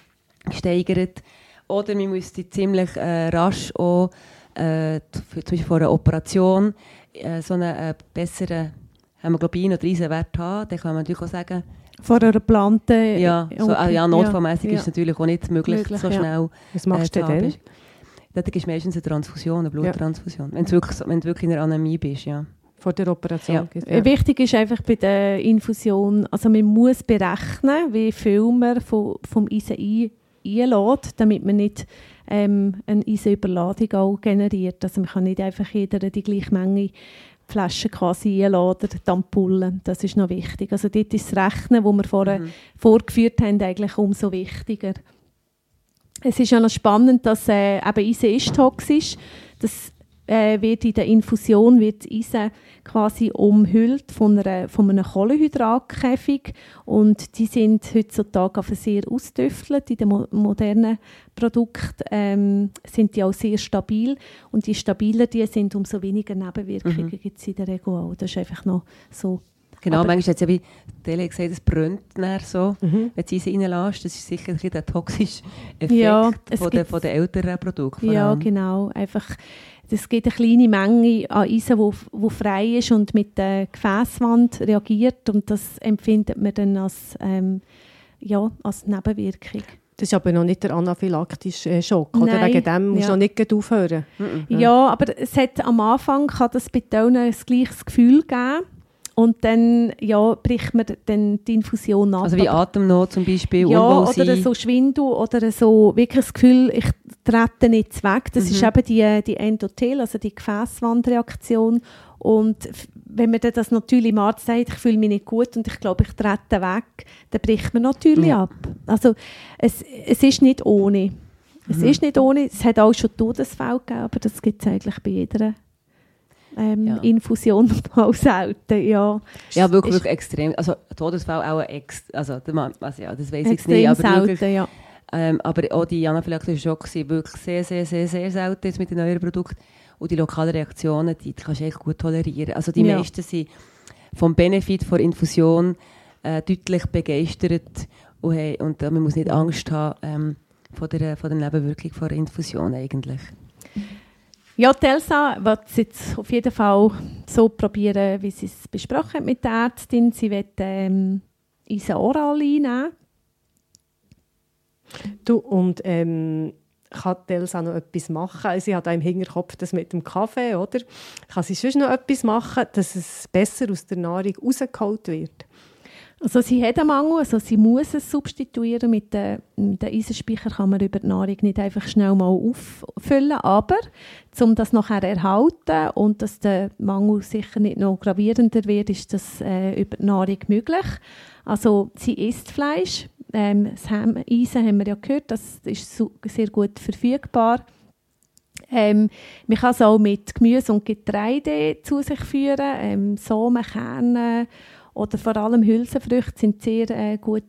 gesteigert. Oder man müsste ziemlich äh, rasch auch, äh, für, zum Beispiel vor einer Operation, äh, so einen äh, besseren Hämoglobin oder Eisenwert haben, dann kann man natürlich auch sagen, Vor einer geplanten... ja, so, ah, ja notfallmässig ja. ist es natürlich auch nicht möglich, Möglich, so ja. schnell Was machst äh, du denn? Dann ist meistens eine Transfusion, eine Bluttransfusion. Wenn, du wirklich, wenn du wirklich in einer Anämie bist, ja. Vor der Operation? Ja. Äh, Wichtig ist einfach bei der Infusion, also man muss berechnen, wie viel man von, vom Eisen ein, einlädt, damit man nicht ähm, eine Eisenüberladung auch generiert. Also man kann nicht einfach jeder die gleiche Menge Flaschen quasi einladen, die Ampullen. Das ist noch wichtig. Also dort ist das Rechnen, das wir vorher Mhm. vorgeführt haben, eigentlich umso wichtiger. Es ist ja noch spannend, dass äh, eben Eisen ist toxisch. Das äh, wird in der Infusion wird das Eisen quasi umhüllt von, einer, von einem Kohlenhydratkäfig und die sind heutzutage einfach sehr ausdüftelt. In den mo modernen Produkten ähm, sind die auch sehr stabil und je stabiler die sind, umso weniger Nebenwirkungen Mhm. gibt es in der Regel auch. Das ist einfach noch so. Genau, Aber- manchmal hat es ja wie Tele gesagt, es brennt dann so, Mhm. wenn du Eisen reinlässt. Das ist sicher ein der toxische Effekt Ja, es von, gibt- von den älteren Produkten. Ja, genau. Einfach, es gibt eine kleine Menge an Eisen, wo, wo frei ist und mit der Gefäßwand reagiert und das empfindet man dann als, ähm, ja, als Nebenwirkung. Das ist aber noch nicht der anaphylaktische äh, Schock, oder? Nein, Wegen dem musst du ja. noch nicht aufhören. Ja, aber es hat am Anfang kann das bei Tönen ein gleiches Gefühl geben und dann ja, bricht man dann die Infusion ab. Also wie Atemnot zum Beispiel, ja, oder so Schwindel oder so wirklich das Gefühl, ich trete nicht weg. Das Mhm. ist eben die, die Endothel, also die Gefäßwandreaktion. Und wenn man dann das natürlich im Arzt sagt, ich fühle mich nicht gut und ich glaube, ich trete weg, dann bricht man natürlich Ja. ab. Also es, es ist nicht ohne. Es Mhm. ist nicht ohne. Es hat auch schon Todesfälle gegeben, aber das gibt es eigentlich bei jeder ähm, Ja. Infusion auch selten. Ja, Ja, wirklich, Ist- wirklich extrem. Also Todesfall auch ein ex also, also ja, das weiß ich jetzt nicht, aber selten, wirklich, ja. Ähm, aber auch die anaphylaktischen Schocks sind wirklich sehr, sehr, sehr, sehr selten jetzt mit den neuen Produkten. Und die lokalen Reaktionen, die, die kannst du echt gut tolerieren. Also die Ja. meisten sind vom Benefit der Infusion äh, deutlich begeistert und, haben, und äh, man muss nicht Angst haben ähm, von, der, von der Nebenwirkung von der Infusion eigentlich. Ja, die Elsa wird es jetzt auf jeden Fall so probieren, wie sie es besprochen hat mit der Ärztin. Sie wird ähm, Isa Oral einnehmen. Du, und ähm, kann die Elsa noch etwas machen? Sie hat auch im Hinterkopf das mit dem Kaffee, oder? Kann sie sonst noch etwas machen, dass es besser aus der Nahrung rausgeholt wird? Also sie hat einen Mangel, also sie muss es substituieren. Mit den Eisenspeicher kann man über die Nahrung nicht einfach schnell mal auffüllen, aber um das nachher zu erhalten und dass der Mangel sicher nicht noch gravierender wird, ist das äh, über die Nahrung möglich. Also sie isst Fleisch. Ähm, das Eisen haben wir ja gehört, das ist sehr gut verfügbar. Ähm, man kann es auch mit Gemüse und Getreide zu sich führen. Ähm, Samen, Kerne oder vor allem Hülsenfrüchte sind sehr äh, gut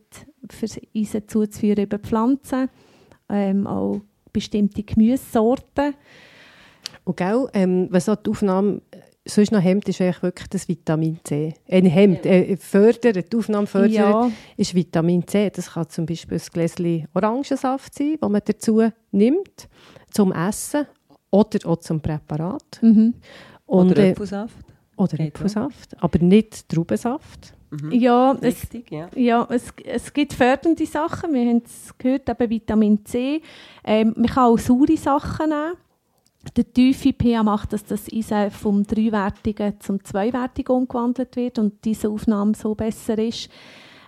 für Eisen zuzuführen über Pflanzen. Ähm, auch bestimmte Gemüsesorten. Und gell, ähm, was auch die Aufnahme sonst noch hemmt, ist eigentlich wirklich das Vitamin C. Äh, nicht hemmt, äh, fördert, die Aufnahme fördert, Ja, ist Vitamin C. Das kann zum Beispiel ein Gläschen Orangensaft sein, das man dazu nimmt, zum Essen oder auch zum Präparat. mhm. Und, Oder äh, Apfelsaft. oder Geht auch. Apfelsaft, aber nicht Traubensaft. Mhm. ja es, Richtig, ja. Ja, es, es gibt fördernde Sachen. Wir haben es gehört, eben Vitamin C. Ähm, man kann auch saure Sachen nehmen. Der tiefe pH macht, dass das Eisen vom dreiwertigen zum zweiwertigen umgewandelt wird und diese Aufnahme so besser ist.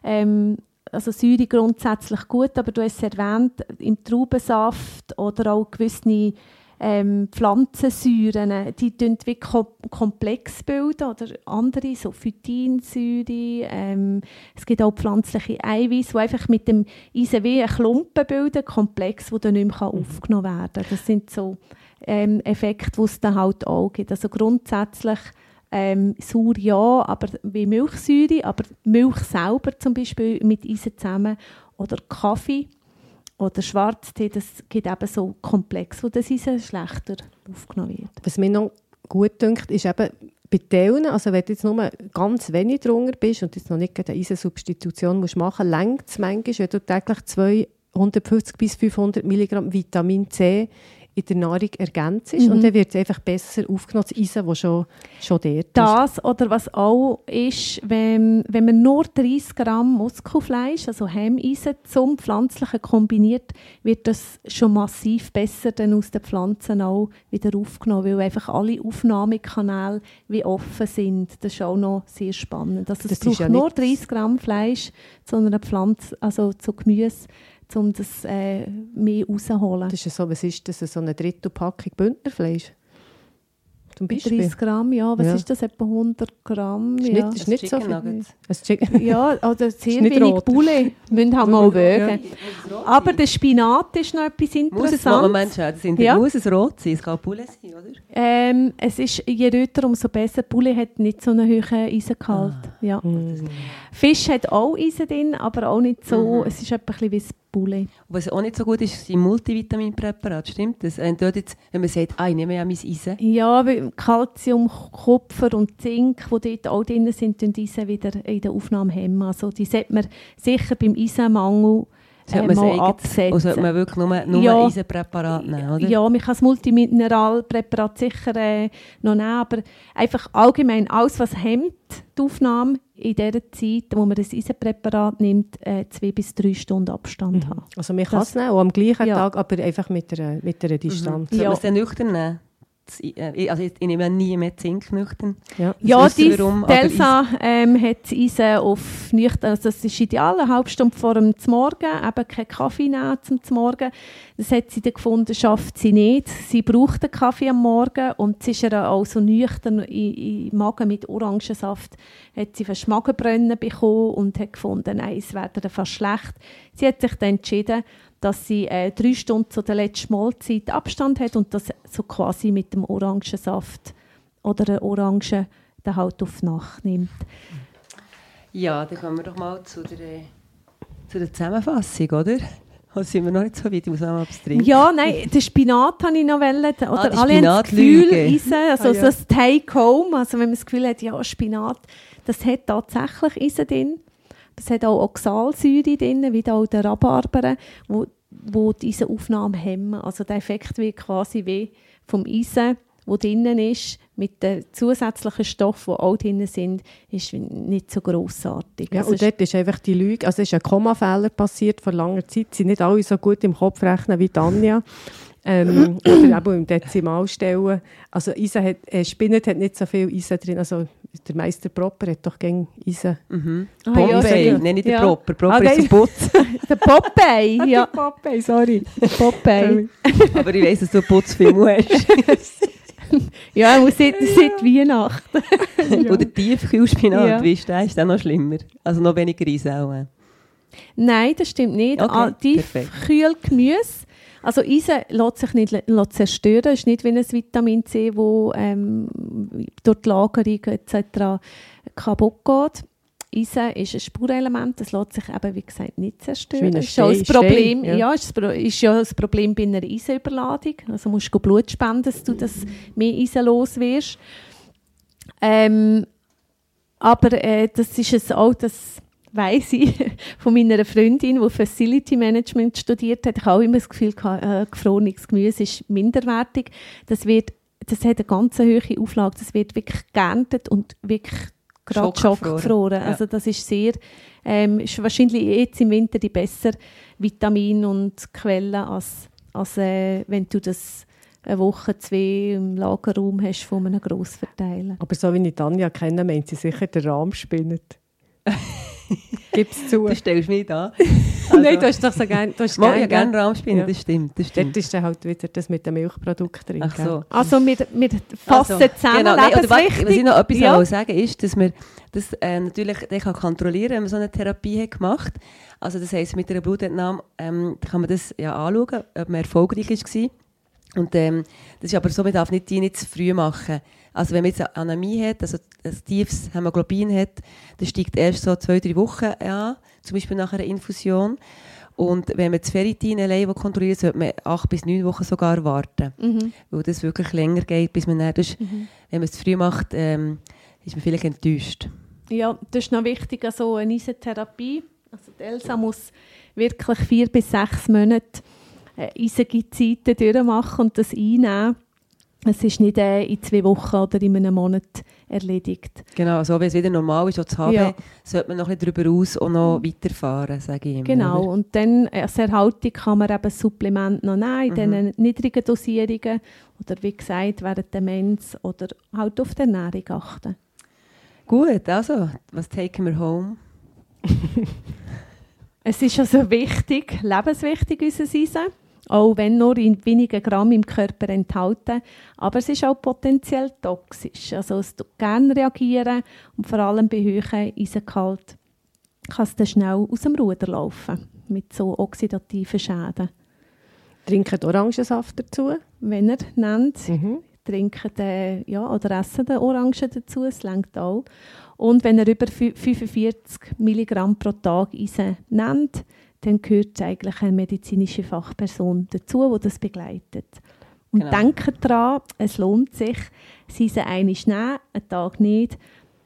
Ähm, also Säure grundsätzlich gut, aber du hast es erwähnt, im Traubensaft oder auch gewisse ähm, Pflanzensäuren, die bilden wie kom komplex bilden oder andere, so Phytinsäure. Ähm, es gibt auch pflanzliche Eiweiß, die einfach mit dem Eisen wie einen Klumpen bilden, komplex, der dann nicht mehr aufgenommen werden kann. Das sind so ähm, Effekte, die es dann halt auch gibt. Also grundsätzlich ähm, sauer ja, aber wie Milchsäure, aber Milch selber zum Beispiel mit Eisen zusammen oder Kaffee oder Schwarztee, das gibt eben so Komplex, wo das Eisen schlechter aufgenommen wird. Was mir noch gut dünkt, ist eben bei Teilen, also wenn du jetzt nur ganz wenig drunter bist und jetzt noch nicht eine Eisensubstitution musst machen längt es manchmal, wenn du täglich 250 bis 500 Milligramm Vitamin C in der Nahrung ergänzt ist. Mhm. Und dann wird es einfach besser aufgenommen, das Eisen, das schon, schon dort ist. Das oder was auch ist, wenn, wenn man nur 30 Gramm Muskelfleisch, also Hemmeisen, zum Pflanzlichen kombiniert, wird das schon massiv besser dann aus den Pflanzen auch wieder aufgenommen, weil einfach alle Aufnahmekanäle wie offen sind. Das ist auch noch sehr spannend. Also es Das ist braucht ja nur nicht- 30 Gramm Fleisch zu einer Pflanze, also zu Gemüse, um das äh, mehr rauszuholen. Das ist ja so, was ist das, so eine Drittelpackung Bündnerfleisch? Zum Beispiel. 30 Gramm, ja. Was Ja. ist das? Etwa 100 Gramm? Ist ja. nicht, ist Das nicht so viel. Nuggets. Ein Chicken. Ja, oder sehr Ist wenig rot. Bulle. Müssen halt mal wägen. Ja. Aber der Spinat ist noch etwas Muss es, interessant. Moment, das sind, Ja. muss es rot sein? Es kann Bulle sein, oder? Ähm, es ist, je röter, umso besser. Bulle hat nicht so einen hohen Eisengehalt. Ah. Ja. Mm. Fisch hat auch Eisen drin, aber auch nicht so. Mhm. Es ist etwa ein bisschen wie das Bulle. Und was auch nicht so gut ist, sind Multivitaminpräparate, stimmt das? Wenn, dort jetzt, wenn man sagt, ah, ich nehme ja mein Eisen. Ja, weil Calcium, Kupfer und Zink, die dort auch drin sind, tun Eisen wieder in der Aufnahme hemmen. Also die sollte man sicher beim Eisenmangel Sollte äh, man es mal absetzen. Oder sollte man wirklich nur, nur Ja. Eisenpräparat nehmen, oder? Ja, man kann das Multimineralpräparat sicher äh, noch nehmen, aber einfach allgemein alles, was hemmt die Aufnahme in der Zeit, wo man das Eisenpräparat nimmt, äh, zwei bis drei Stunden Abstand haben. Also man kann es nehmen, auch am gleichen Ja. Tag, aber einfach mit einer, mit einer Distanz. Sollte Ja. man es dann nüchtern nehmen? Äh, ich- Also ich, ich nehme nie mehr Zink nüchtern. Ja. Das Ja, die Delsa ähm, hat Eisen auf nüchtern, also das ist ideal, eine halbe Stunde vor dem Morgen, eben keinen Kaffee nehmen zum Morgen. Das hat sie dann gefunden, schafft sie nicht. Sie braucht den Kaffee am Morgen und sie ist ja auch so nüchtern im Magen mit Orangensaft. Hat sie fast Magenbrennen bekommen und hat gefunden, nein, es wäre ihr fast schlecht. Sie hat sich dann entschieden, dass sie äh, drei Stunden zu der letzten Mahlzeit Abstand hat und das so quasi mit dem Orangensaft oder der Orange den halt auf Nacht nimmt. Ja, dann kommen wir doch mal zu der, zu der Zusammenfassung, oder? Oder sind wir noch nicht so weit? Ich muss auch mal etwas trinken. Ja, nein, den Spinat habe ich noch wollen. Oder Ah, alle haben das Gefühl. Eisen, also Ah, ja. das Take-Home, also wenn man das Gefühl hat, ja, Spinat, das hat tatsächlich Eisen drin. Das hat auch Oxalsäure drin, wie auch der Rhabarber, wo, wo diese Aufnahme hemmen. Also der Effekt wird quasi wie vom Eisen, wo drinnen ist, mit den zusätzlichen Stoffen, die auch drin sind, ist nicht so grossartig. Ja, Also und dort ist einfach die Lüge, also es ist ein Kommafehler passiert vor langer Zeit, sie sind nicht alle so gut im Kopf rechnen wie Tanja. Ähm, oder eben im Dezimalstellen. Also Eisen hat, äh, Spinat hat nicht so viel Eisen drin, also der Meister Proper hat doch gegen Eisen. Mhm. Ah, ja, Bombay, stimmt. nenne ich den Ja. Proper. Proper Ah, ist nein. zum Putzen. Der Popeye, ja, Popeye, sorry. Popeye. Aber ich weiss, dass du Putzfilm hast. Ja, muss seit, seit Weihnachten. Oder Tiefkühlspinat, Ja. wie ist der? Ist der noch schlimmer? Also noch weniger Eis auch. Nein, das stimmt nicht. Okay, Ah. Tiefkühlgemüse. Also Eisen lässt sich nicht lässt zerstören. Es ist nicht wie ein Vitamin C, das ähm, durch die Lagerung etc. kaputt geht. Eisen ist ein Spurelement, das lässt sich eben, wie gesagt, nicht zerstören. Ist ein ist, Problem, Stein, ja. ja. ist, ist ja das Problem bei einer Eisenüberladung. Also musst du Blut spenden, dass du das mehr Eisen los wirst. Ähm, aber äh, das ist es auch, das weiss ich von meiner Freundin, die Facility Management studiert hat. Ich habe auch immer das Gefühl, äh, gefrorenes Gemüse ist minderwertig. Das, wird, das hat eine ganz hohe Auflage. Das wird wirklich geerntet und wirklich gerade Schockgefroren. schockgefroren. Ja. Also das ist sehr, ähm, ist wahrscheinlich jetzt im Winter die bessere Vitamin- und Quelle, als, als äh, wenn du das eine Woche, zwei im Lagerraum hast von einem Grossverteiler. Aber so wie ich Tanja kenne, meint sie sicher den Rahmspinat. Gib's zu. Du stellst mich da. Nein, du hast doch so gerne. Du hast Mal, gern, ja, gerne gell? Rahmspinat, Ja. das stimmt. Das Dort stimmt. ist dann halt wieder das mit dem Milchprodukt drin. Ach so. Also wir, wir fassen Also, zusammen, genau, nein, oder was, was ich noch etwas Ja. sagen ist, dass man das äh, natürlich den kann kontrollieren wenn man so eine Therapie hat gemacht Also das heisst, mit einer Blutentnahme ähm, kann man das ja anschauen, ob man erfolgreich war. Und ähm, das ist aber so, man darf nicht die nicht zu früh machen. Also wenn man jetzt eine Anämie hat, also ein tiefes Hämoglobin hat, das steigt erst so zwei, drei Wochen an, zum Beispiel nach einer Infusion. Und wenn man das Ferritin allein kontrolliert, sollte man acht bis neun Wochen sogar warten Mhm. weil das wirklich länger geht, bis man dann, das Mhm. wenn man es zu früh macht, ähm, ist man vielleicht enttäuscht. Ja, das ist noch wichtig, also eine Eisentherapie. Also die Elsa muss wirklich vier bis sechs Monate äh, eisige Zeiten durchmachen und das einnehmen. Es ist nicht äh, in zwei Wochen oder in einem Monat erledigt. Genau, so wie es wieder normal ist, auch zu haben, Ja. sollte man noch ein bisschen darüber aus und noch weiterfahren, sage ich immer. Genau, oder? und dann als Erhaltung kann man eben Supplement noch nehmen, in Mhm. diesen niedrigen Dosierungen oder wie gesagt, während der Mens oder halt auf die Ernährung achten. Gut, also, was taken wir home? Es ist also wichtig, lebenswichtig, unser Eisen, auch wenn nur in wenigen Gramm im Körper enthalten, aber es ist auch potenziell toxisch. Also es gerne reagieren und vor allem bei hohem Eisengehalt kann es dann schnell aus dem Ruder laufen mit so oxidativen Schäden. Trinken Orangensaft dazu. Wenn er nennt, Mhm. trinken den, ja, oder essen den Orangen dazu, es lenkt auch. Und wenn er über fü- 45 Milligramm pro Tag Eisen nennt, dann gehört eigentlich eine medizinische Fachperson dazu, die das begleitet. Und Genau. denkt daran, es lohnt sich, Eisen einmal nehmen, einen Tag nicht,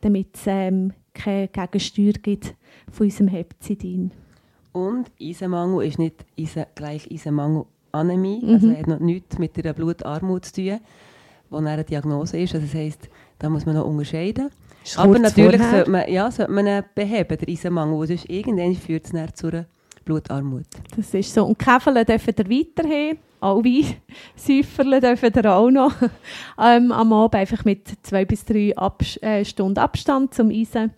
damit es ähm, keine Gegensteuer gibt von unserem Hepzidin. Und Eisenmangel ist nicht Eisen, gleich Eisenmangelanämie, Mhm. also er hat noch nichts mit der Blutarmut zu tun, wo eine Diagnose ist. Also das heisst, da muss man noch unterscheiden. Aber natürlich vorher. sollte man, ja, sollte man beheben, den Eisenmangel, weil sonst irgendwann führt es zu einer Blutarmut. Das ist so. Und Käferle dürfen ihr weiterhin. Auch Wein. Säuferle dürfen ihr auch noch. ähm, am Abend einfach mit zwei bis drei Abs äh, Stunden Abstand zum Eisen.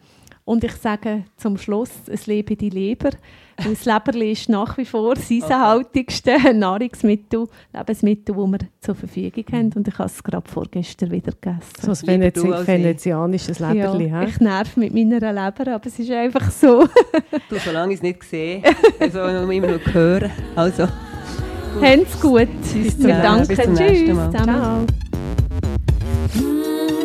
Und ich sage zum Schluss, es lebe die Leber. Das Leberli ist nach wie vor das eisenhaltigste Nahrungsmittel, Lebensmittel, das wir zur Verfügung haben. Und ich habe es gerade vorgestern wieder gegessen. So ein ich. venezianisches Leberli. ja, ich nerv mit meiner Leber, aber es ist einfach so. Du, solange ich es nicht sehe, also immer nur hören. Also, Habt's gut. Tschüss Wir zusammen. danken. Bis zum nächsten Tschüss. Mal. zusammen. Ciao.